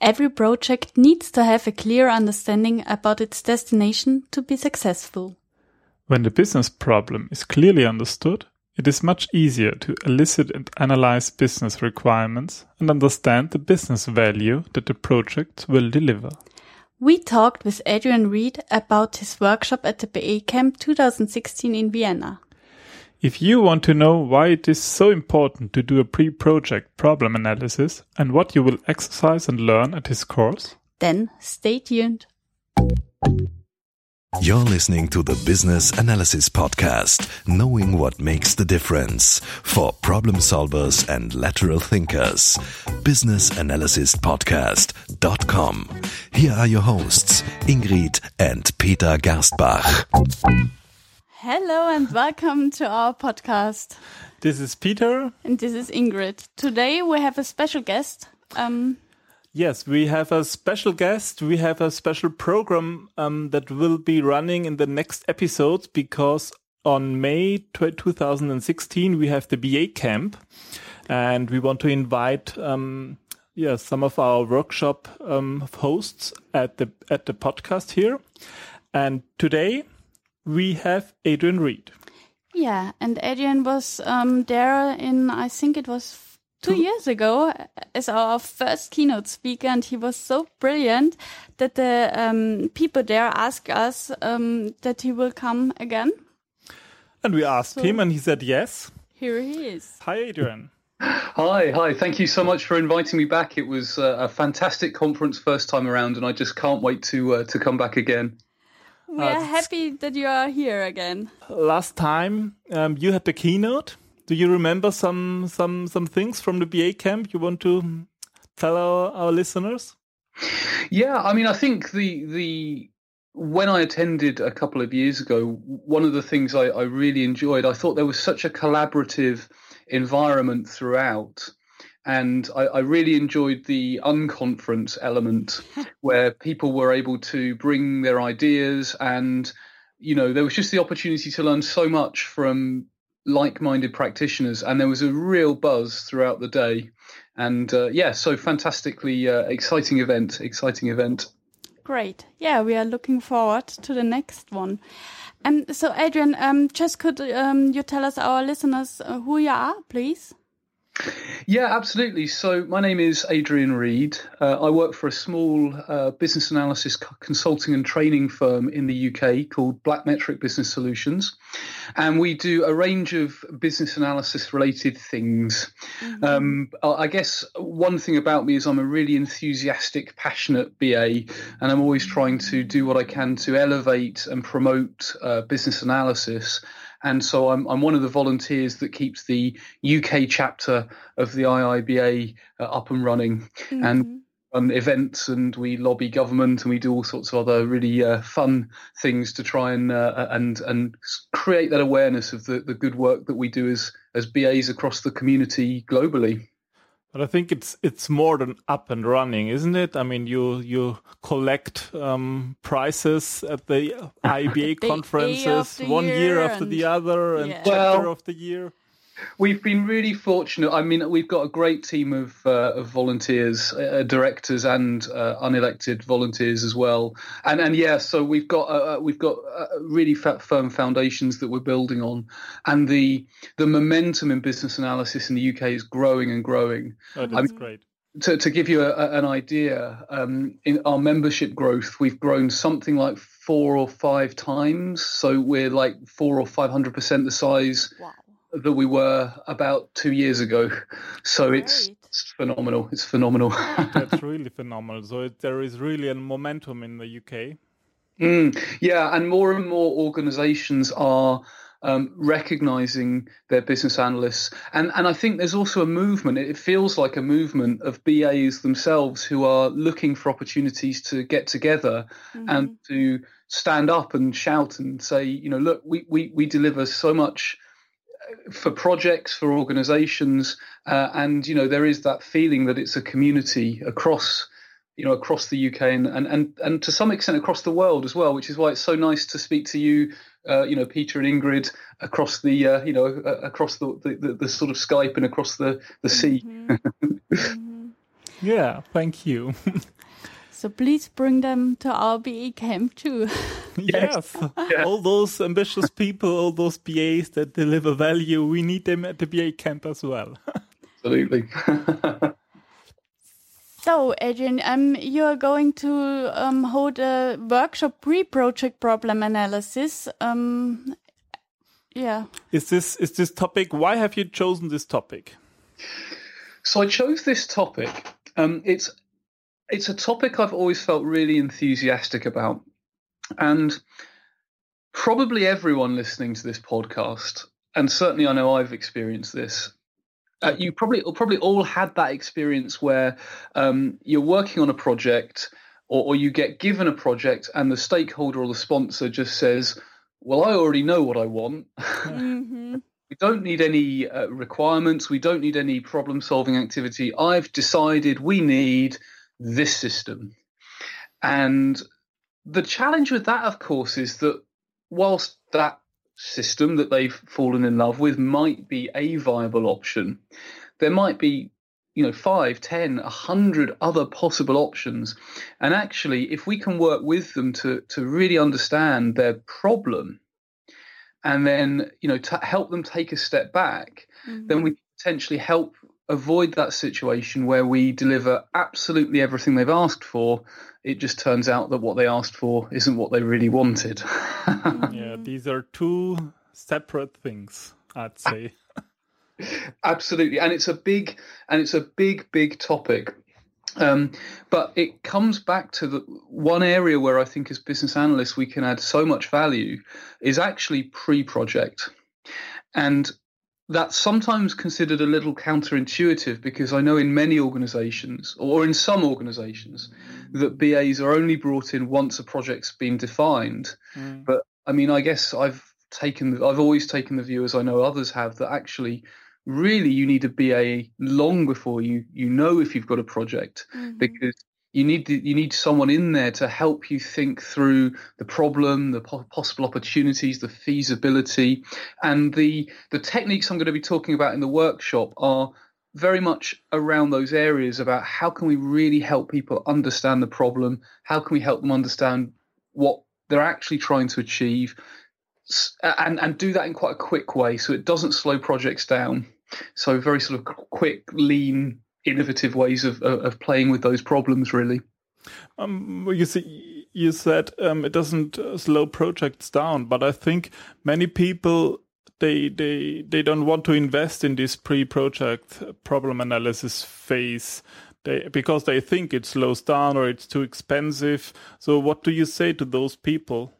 Every project needs to have a clear understanding about its destination to be successful. When the business problem is clearly understood, it is much easier to elicit and analyze business requirements and understand the business value that the project will deliver. We talked with Adrian Reed about his workshop at the BA Camp 2016 in Vienna. If you want to know why it is so important to do a pre-project problem analysis and what you will exercise and learn at this course, then stay tuned. You're listening to the Business Analysis Podcast, knowing what makes the difference for problem solvers and lateral thinkers. Businessanalysispodcast.com. Here are your hosts, Ingrid and Peter Gerstbach. Hello and welcome to our podcast. This is Peter. And this is Ingrid. Today we have a special guest. Um, yes, we have a special guest. We have a special program um, that will be running in the next episodes because on May 2016 we have the BA camp and we want to invite um, yeah, some of our workshop um, hosts at the at the podcast here. And today we have Adrian Reed. Yeah, and Adrian was um, there in, I think it was two, two years ago as our first keynote speaker, and he was so brilliant that the um, people there asked us um, that he will come again. And we asked so him, and he said yes. Here he is. Hi, Adrian. Hi, hi. Thank you so much for inviting me back. It was uh, a fantastic conference first time around, and I just can't wait to uh, to come back again. We are uh, happy that you are here again. Last time um, you had the keynote. Do you remember some some some things from the BA camp you want to tell our, our listeners? Yeah, I mean, I think the the when I attended a couple of years ago, one of the things I, I really enjoyed, I thought there was such a collaborative environment throughout and I, I, really enjoyed the unconference element where people were able to bring their ideas and you know there was just the opportunity to learn so much from like-minded practitioners. And there was a real buzz throughout the day. And uh, yeah so fantastically uh, exciting event exciting event. Great. Yeah we are looking forward to the next one. And um, so adrian um, just could um, you tell us our listeners uh, who you are please yeah, absolutely. So, my name is Adrian Reed. Uh, I work for a small uh, business analysis consulting and training firm in the UK called Blackmetric Business Solutions. And we do a range of business analysis related things. Mm-hmm. Um, I guess one thing about me is I'm a really enthusiastic, passionate BA, and I'm always trying to do what I can to elevate and promote uh, business analysis and so I'm, I'm one of the volunteers that keeps the UK chapter of the IIBA uh, up and running, mm-hmm. and run events, and we lobby government, and we do all sorts of other really uh, fun things to try and uh, and and create that awareness of the, the good work that we do as as BAs across the community globally. But I think it's it's more than up and running, isn't it? I mean, you you collect um, prizes at the IBA conferences one year, year after the other, and yeah. chapter well, of the year. We've been really fortunate. I mean, we've got a great team of, uh, of volunteers, uh, directors, and uh, unelected volunteers as well. And and yeah, so we've got uh, uh, we've got uh, really firm foundations that we're building on, and the the momentum in business analysis in the UK is growing and growing. Oh, that's I mean, great. To, to give you a, an idea, um, in our membership growth, we've grown something like four or five times. So we're like four or five hundred percent the size wow that we were about two years ago. So it's, it's, phenomenal. It's phenomenal. That's really phenomenal. So it, there is really a momentum in the UK. Mm, yeah, and more and more organisations are um, recognizing their business analysts. And, and I think there's also a movement, it feels like a movement of BAs themselves who are looking for opportunities to get together mm-hmm. and to stand up and shout and say, you know, look, we, we, we deliver so much for projects, for organisations, uh, and you know there is that feeling that it's a community across you know across the UK and, and and and to some extent across the world as well, which is why it's so nice to speak to you, uh, you know, Peter and Ingrid across the uh, you know uh, across the, the, the sort of Skype and across the the sea. Mm-hmm. mm-hmm. Yeah, thank you. So please bring them to our BA camp too. yes. Yeah. All those ambitious people, all those BAs that deliver value, we need them at the BA camp as well. Absolutely. So, Adrian, um, you are going to um, hold a workshop pre-project problem analysis. Um, yeah. Is this is this topic? Why have you chosen this topic? So I chose this topic. Um, it's it's a topic I've always felt really enthusiastic about, and probably everyone listening to this podcast, and certainly I know I've experienced this. Uh, you probably probably all had that experience where um, you're working on a project, or, or you get given a project, and the stakeholder or the sponsor just says, "Well, I already know what I want." hmm We don't need any uh, requirements. We don't need any problem solving activity. I've decided we need this system. And the challenge with that, of course, is that whilst that system that they've fallen in love with might be a viable option, there might be you know five ten a hundred other possible options and actually if we can work with them to to really understand their problem and then you know to help them take a step back then mm-hmm. we potentially help avoid that situation where we deliver absolutely everything they've asked for it just turns out that what they asked for isn't what they really wanted. Yeah, these are two separate things, I'd say. absolutely and it's a big and it's a big big topic. Um, but it comes back to the one area where I think as business analysts we can add so much value is actually pre-project, and that's sometimes considered a little counterintuitive because I know in many organisations or in some organisations that BAs are only brought in once a project's been defined. Mm. But I mean, I guess I've taken, I've always taken the view, as I know others have, that actually, really, you need a BA long before you you know if you've got a project because you need you need someone in there to help you think through the problem, the po- possible opportunities, the feasibility, and the the techniques I'm going to be talking about in the workshop are very much around those areas about how can we really help people understand the problem, how can we help them understand what they're actually trying to achieve, and and do that in quite a quick way so it doesn't slow projects down. So very sort of quick, lean, innovative ways of of playing with those problems really. Um, you see, you said um, it doesn't uh, slow projects down, but I think many people they they they don't want to invest in this pre-project problem analysis phase. They, because they think it slows down or it's too expensive. So, what do you say to those people?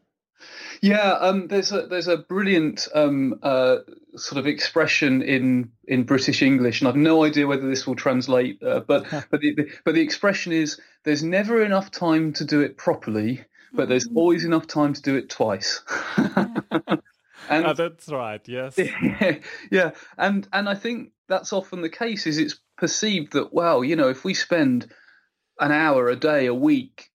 Yeah, um, there's a there's a brilliant um, uh, sort of expression in in British English, and I've no idea whether this will translate. Uh, but but the, but the expression is there's never enough time to do it properly, but there's always enough time to do it twice. and Ah, that's right. Yes. yeah, and and I think that's often the case. Is it's perceived that well, you know, if we spend an hour a day, a week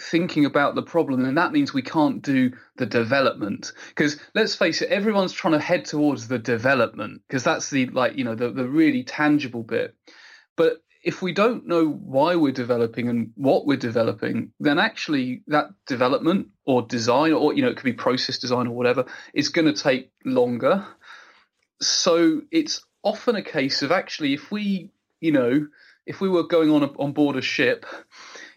thinking about the problem, then that means we can't do the development. Because let's face it, everyone's trying to head towards the development because that's the like you know the the really tangible bit. But if we don't know why we're developing and what we're developing, then actually that development or design, or you know, it could be process design or whatever, is going to take longer. So it's often a case of actually, if we, you know, if we were going on a, on board a ship,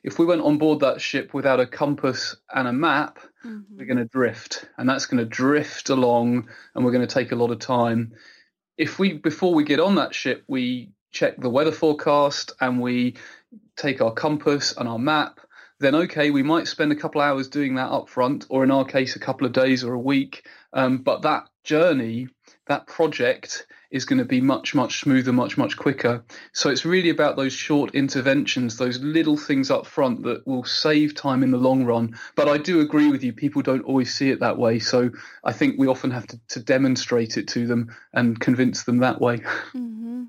if we went on board that ship without a compass and a map, we're going to drift, and that's going to drift along, and we're going to take a lot of time. If we before we get on that ship, we check the weather forecast and we take our compass and our map, then okay, we might spend a couple of hours doing that up front, or in our case, a couple of days or a week. Um, but that journey, that project, is going to be much, much smoother, much, much quicker. So it's really about those short interventions, those little things up front that will save time in the long run. But I do agree with you, people don't always see it that way. So I think we often have to, to demonstrate it to them and convince them that way. Mm-hmm.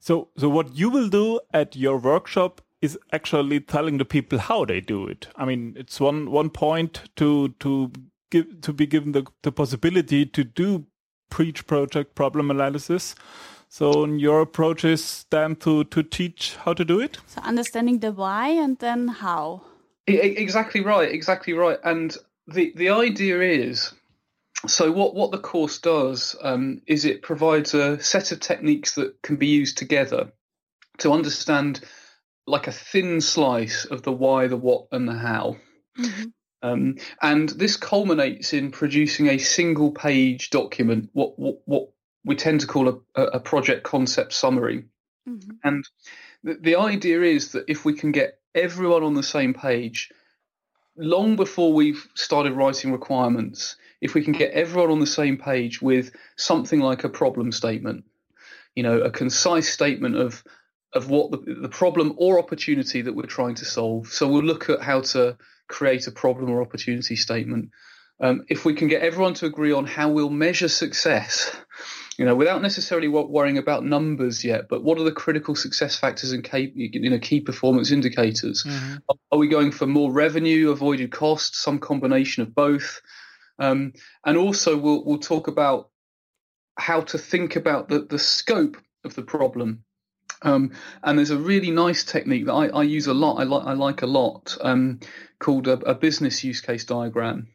So, so what you will do at your workshop is actually telling the people how they do it. I mean, it's one one point to to give to be given the the possibility to do pre-project problem analysis. So your approach is then to to teach how to do it. So understanding the why and then how. Exactly right. Exactly right. And the the idea is so what what the course does um, is it provides a set of techniques that can be used together to understand like a thin slice of the why, the what, and the how. Mm-hmm. Um, and this culminates in producing a single page document, what, what, what we tend to call a, a project concept summary. Mm-hmm. And the, the idea is that if we can get everyone on the same page, long before we've started writing requirements, if we can get everyone on the same page with something like a problem statement, you know, a concise statement of of what the, the problem or opportunity that we're trying to solve. So we'll look at how to create a problem or opportunity statement. Um, if we can get everyone to agree on how we'll measure success, you know, without necessarily worrying about numbers yet, but what are the critical success factors and key, you know, key performance indicators? Mm-hmm. Are we going for more revenue, avoided costs, some combination of both? Um, and also, we'll we'll talk about how to think about the the scope of the problem. Um, and there's a really nice technique that I, I use a lot. I like I like a lot um, called a, a, business use case diagram.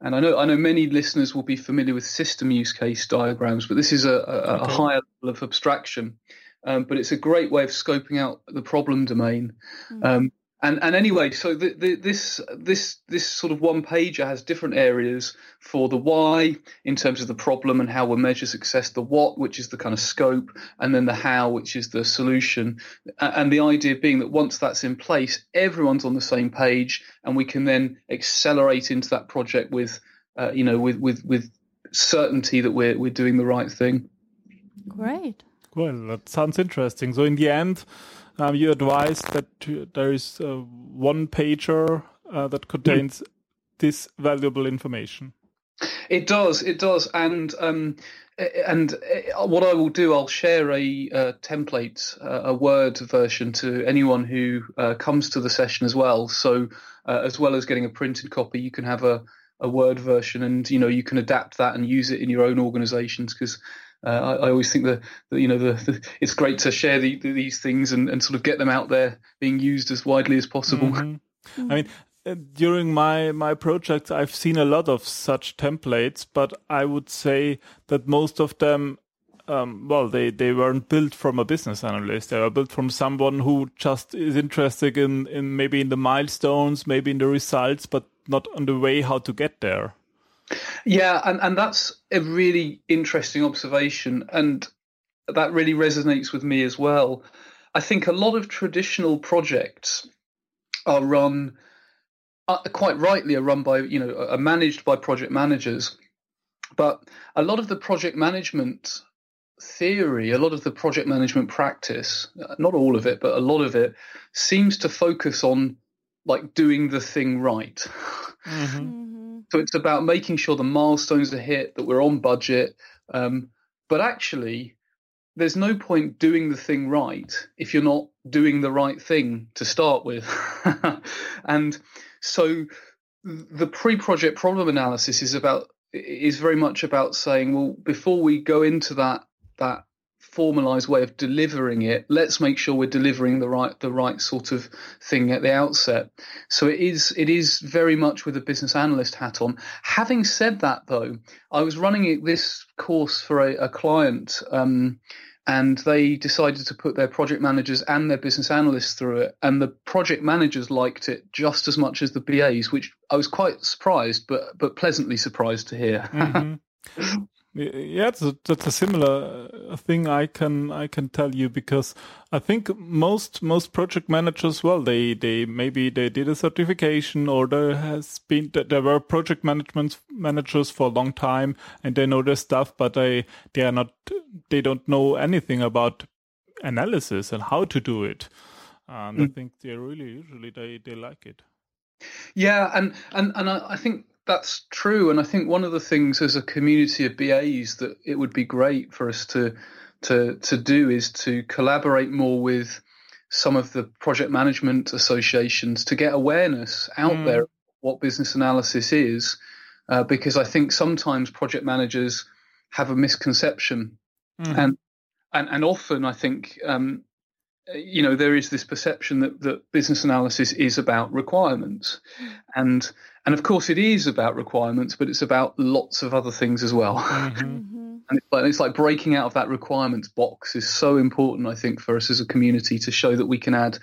And I know I know many listeners will be familiar with system use case diagrams, but this is a, a, okay. a higher level of abstraction. Um, but it's a great way of scoping out the problem domain. Mm and and anyway, so the, the, this this this sort of one pager has different areas for the why in terms of the problem and how we measure success, the what, which is the kind of scope, and then the how, which is the solution. And the idea being that once that's in place, everyone's on the same page, and we can then accelerate into that project with, uh, you know, with with with certainty that we're we're doing the right thing. Great. Well, that sounds interesting. So in the end um, you advise that there is one pager uh, that contains this valuable information. It does, it does, and um, and uh, what I will do, I'll share a, a template, uh, a Word version to anyone who uh, comes to the session as well. So, uh, as well as getting a printed copy, you can have a, a Word version, and you know you can adapt that and use it in your own organisations because uh, I, I, always think that, you know the, the, it's great to share the, these things and, and, sort of get them out there being used as widely as possible. Mm-hmm. I mean, uh, during my my projects, I've seen a lot of such templates, but I would say that most of them. Um, well, they, they weren't built from a business analyst. They were built from someone who just is interested in, in maybe in the milestones, maybe in the results, but not on the way how to get there. Yeah, and, and that's a really interesting observation. And that really resonates with me as well. I think a lot of traditional projects are run, uh, quite rightly, are run by, you know, are managed by project managers. But a lot of the project management theory, a lot of the project management practice, not all of it, but a lot of it seems to focus on like doing the thing right. Mm-hmm. So it's about making sure the milestones are hit, that we're on budget. Um, but actually, there's no point doing the thing right if you're not doing the right thing to start with. and so the pre-project problem analysis is about is very much about saying, well, before we go into that that formalized way of delivering it let's make sure we're delivering the right the right sort of thing at the outset. So it is it is very much with a business analyst hat on. Having said that though i was running this course for a, a client um, and they decided to put their project managers and their business analysts through it and the project managers liked it just as much as the BAs which I was quite surprised but but pleasantly surprised to hear. Mm-hmm. Yeah, that's a, that's a similar uh, thing I can I can tell you because I think most most project managers, well, they they maybe they did a certification or there has been there were project management managers for a long time and they know their stuff, but they they are not they don't know anything about analysis and how to do it. And mm. I think they really usually they they like it. Yeah, and and and I, I think that's true, and I think one of the things as a community of BAs that it would be great for us to to to do is to collaborate more with some of the project management associations to get awareness out mm. there what business analysis is, uh, because I think sometimes project managers have a misconception, mm. and and and often I think um, you know there is this perception that that business analysis is about requirements, and and of course it is about requirements, but it's about lots of other things as well. Mm-hmm. And it's like, it's like breaking out of that requirements box is so important, I think, for us as a community to show that we can add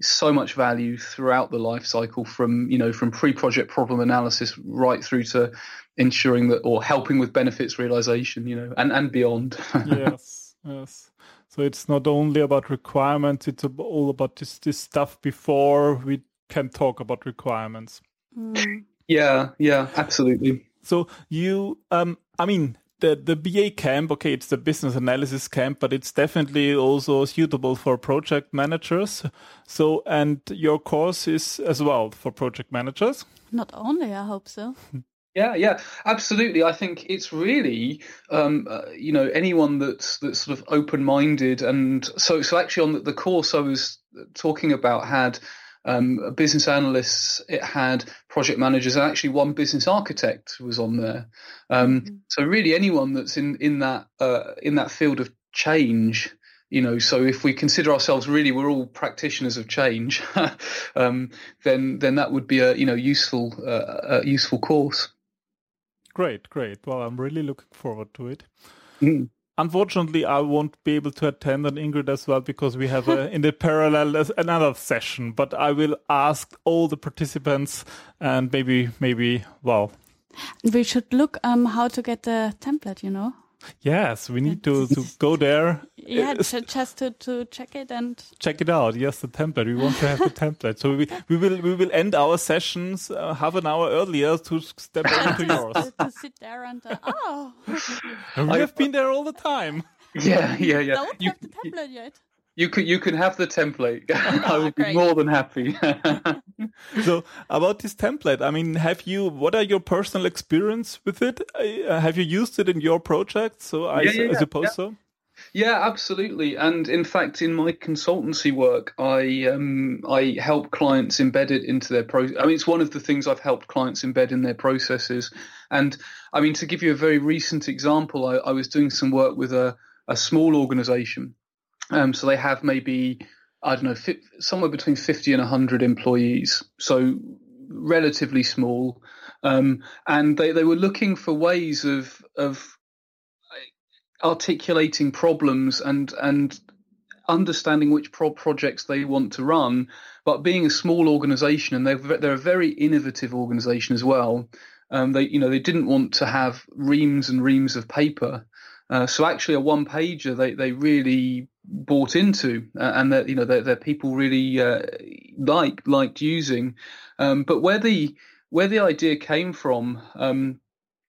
so much value throughout the life cycle from you know from pre-project problem analysis right through to ensuring that or helping with benefits realization you know and and beyond. Yes yes so it's not only about requirements it's all about this this stuff before we can talk about requirements Mm. yeah yeah absolutely so you um i mean the the BA camp, okay, it's the business analysis camp, but it's definitely also suitable for project managers. So, and your course is as well for project managers. Not only, I hope so. Yeah, yeah, absolutely. I think it's really, um, uh, you know, anyone that's that's sort of open-minded, and so so actually on the, the course I was talking about had um, business analysts, it had project managers, and actually one business architect was on there. Um, mm-hmm. So really, anyone that's in in that uh, in that field of change, you know. So if we consider ourselves really, we're all practitioners of change, um, then then that would be a you know useful uh, a useful course. Great, great. Well, I'm really looking forward to it. Mm unfortunately, I won't be able to attend on Ingrid as well because we have a, in the parallel another session. But I will ask all the participants and maybe, maybe, well, we should look um how to get the template. You know. Yes, we need to, to go there. Yeah, just to, to check it and check it out. Yes, the template. We want to have the template. So we we will we will end our sessions uh, half an hour earlier to step into yours. to, to, sit there and uh, oh. We have been there all the time. Yeah, yeah, yeah. Don't you, have the template yet. You can you can have the template. I will be more than happy. so about this template, I mean, have you? What are your personal experience with it? Uh, have you used it in your project? So I, yeah, yeah, I suppose yeah. so. Yeah, absolutely. And in fact, in my consultancy work, I um, I help clients embed it into their process. I mean, it's one of the things I've helped clients embed in their processes. And I mean, to give you a very recent example, I, I was doing some work with a a small organization um, so they have maybe I don't know fi- somewhere between fifty and hundred employees, so relatively small. Um, and they, they were looking for ways of of articulating problems and and understanding which pro- projects they want to run. But being a small organisation, and they're they're a very innovative organisation as well. Um, they you know they didn't want to have reams and reams of paper. Uh, so actually, a one pager they they really bought into, uh, and that you know that people really uh, like liked using. Um, but where the where the idea came from, um,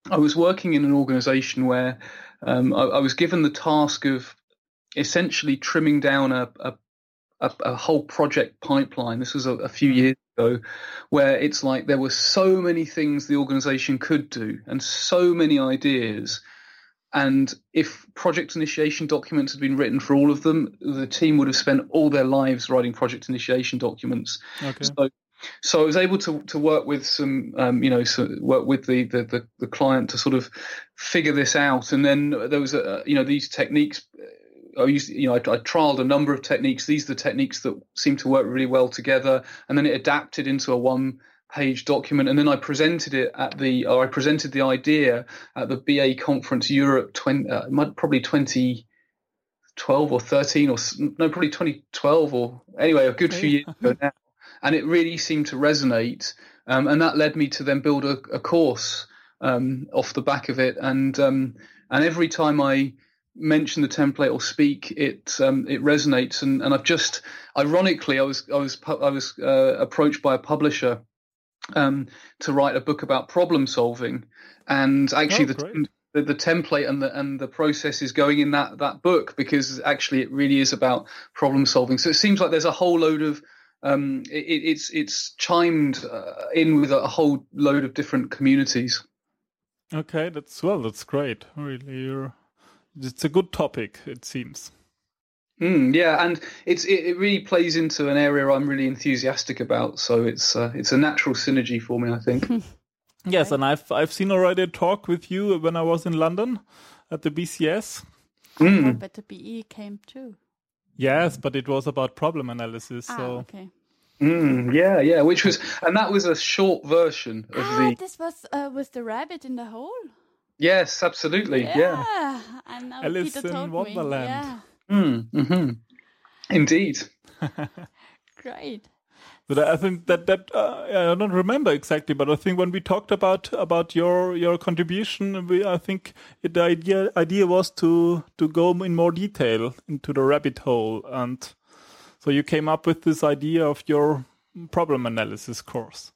I was working in an organisation where um, I, I, was given the task of essentially trimming down a, a, a, a whole project pipeline. This was a, few years ago, where it's like there were so many things the organisation could do and so many ideas and if project initiation documents had been written for all of them, the team would have spent all their lives writing project initiation documents. Okay. So, so I was able to to work with some, um, you know, so work with the, the, the the client to sort of figure this out. And then there was a, you know, these techniques. Uh, I used, you know, I, I trialed a number of techniques. These are the techniques that seem to work really well together, and then it adapted into a one page document, and then I presented it at the, or I presented the idea at the BA conference Europe 20, uh, probably 2012 or 13 or no, probably 2012 or anyway, a good few years ago now. And it really seemed to resonate. Um, and that led me to then build a, a course um, off the back of it. And, um, and every time I, mention the template or speak, it um, it resonates. And, and I've just, ironically, I was I was I was uh, approached by a publisher um, to write a book about problem solving, and actually oh, the, the, the template and the and the process is going in that that book because actually it really is about problem solving. So it seems like there's a whole load of um, it, it's it's chimed uh, in with a whole load of different communities. Okay, that's well, that's great. Really, you're, it's a good topic. It seems. Mm, yeah, and it's it, it, really plays into an area I'm really enthusiastic about. So it's uh, it's a natural synergy for me, I think. yes, and I've I've seen already a talk with you when I was in London at the BCS. Mm. the BE came too. Yes, but it was about problem analysis. Ah, so okay. Mm, yeah, yeah, which was, and that was a short version of ah, the. this was uh, with the rabbit in the hole. Yes, absolutely. Yeah. Yeah, I know. Alice Peter in told Wonderland. Me. Mm, hmm Indeed. Great. But I think that that uh, I don't remember exactly, but I think when we talked about about your your contribution, we, I think the idea idea was to to go in more detail into the rabbit hole, and so you came up with this idea of your problem analysis course.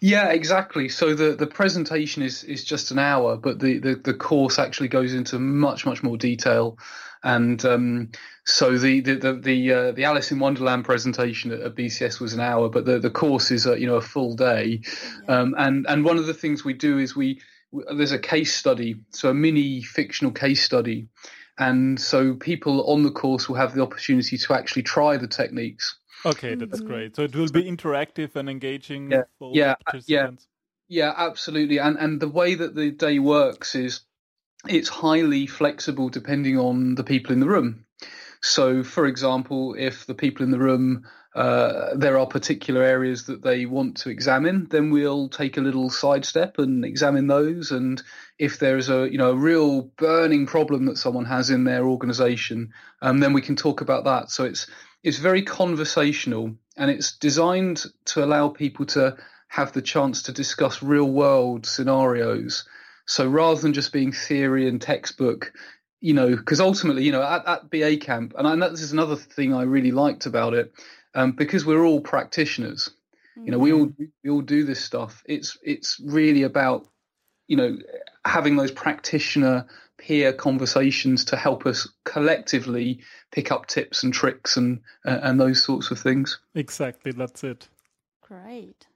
Yeah, exactly. So the, the presentation is, is just an hour, but the, the, the course actually goes into much much more detail. And um, so the the the the, uh, the, Alice in Wonderland presentation at, at, BCS was an hour, but the, the course is a, you know a full day. Um, and and one of the things we do is we there's a case study, so a mini fictional case study, and so people on the course will have the opportunity to actually try the techniques. Okay, that's mm-hmm. great. So it will be interactive and engaging yeah, for yeah, participants. Yeah, yeah, absolutely. And and the way that the day works is it's highly flexible depending on the people in the room. So, for example, if the people in the room uh, there are particular areas that they want to examine, then we'll take a little sidestep and examine those. And if there's a you know a real burning problem that someone has in their organisation, um, then we can talk about that. So it's it's very conversational and it's designed to allow people to have the chance to discuss real world scenarios. So rather than just being theory and textbook, you know, because ultimately, you know, at, at BA camp, and I know this is another thing I really liked about it, um, because we're all practitioners. Mm-hmm. You know, we all mm-hmm. we all do this stuff. It's it's really about, you know, having those practitioner peer conversations to help us collectively pick up tips and tricks and uh, and those sorts of things. Exactly, that's it. Great.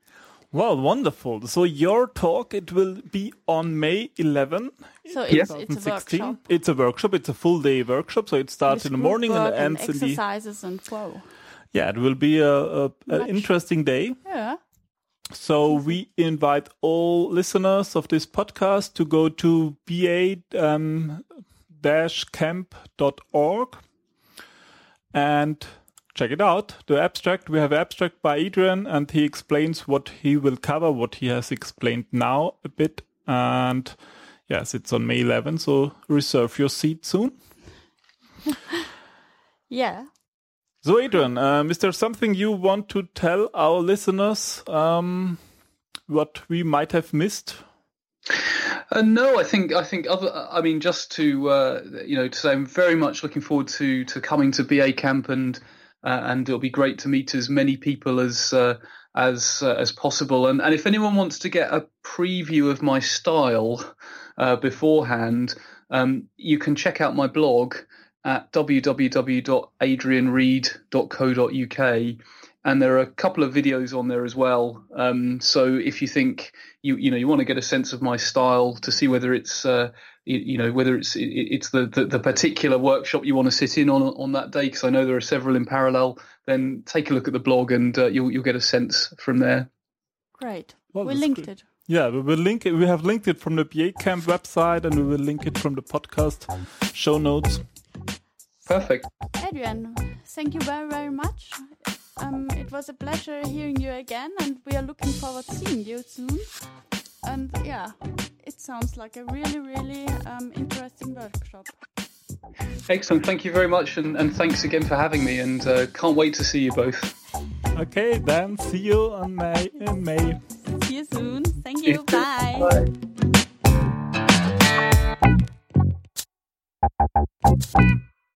Well, wonderful. So your talk it will be on May 11. So it's, it's a workshop. It's a workshop. It's a full day workshop. So it starts in the morning and ends in the exercises and flow. Yeah, it will be a, a an interesting day. Yeah. So we invite all listeners of this podcast to go to ba-camp.org um, and check it out. The abstract, we have abstract by Adrian and he explains what he will cover, what he has explained now a bit. And yes, it's on May 11, so reserve your seat soon. yeah. So, Adrian, um, is there something you want to tell our listeners um, what we might have missed? Uh, no, I think I think other. I mean, just to uh, you know, to say I'm very much looking forward to to coming to BA camp and uh, and it'll be great to meet as many people as uh, as uh, as possible. And and if anyone wants to get a preview of my style uh, beforehand, um, you can check out my blog at www.adrianreed.co.uk and there are a couple of videos on there as well. Um, so if you think you you know you want to get a sense of my style to see whether it's uh, you, you, know whether it's it's the, the, the particular workshop you want to sit in on on that day because I know there are several in parallel. Then take a look at the blog and uh, you'll you'll get a sense from there. Great. Well, we linked great. it. Yeah, we will link it. We have linked it from the BA Camp website, and we will link it from the podcast show notes. Perfect. Adrian, thank you very, very much. Um, it was a pleasure hearing you again, and we are looking forward to seeing you soon. And yeah, it sounds like a really, really um, interesting workshop. Excellent. Thank you very much, and, and thanks again for having me. And uh, can't wait to see you both. Okay, then see you on May in May. See you soon. Thank you. Bye. Bye.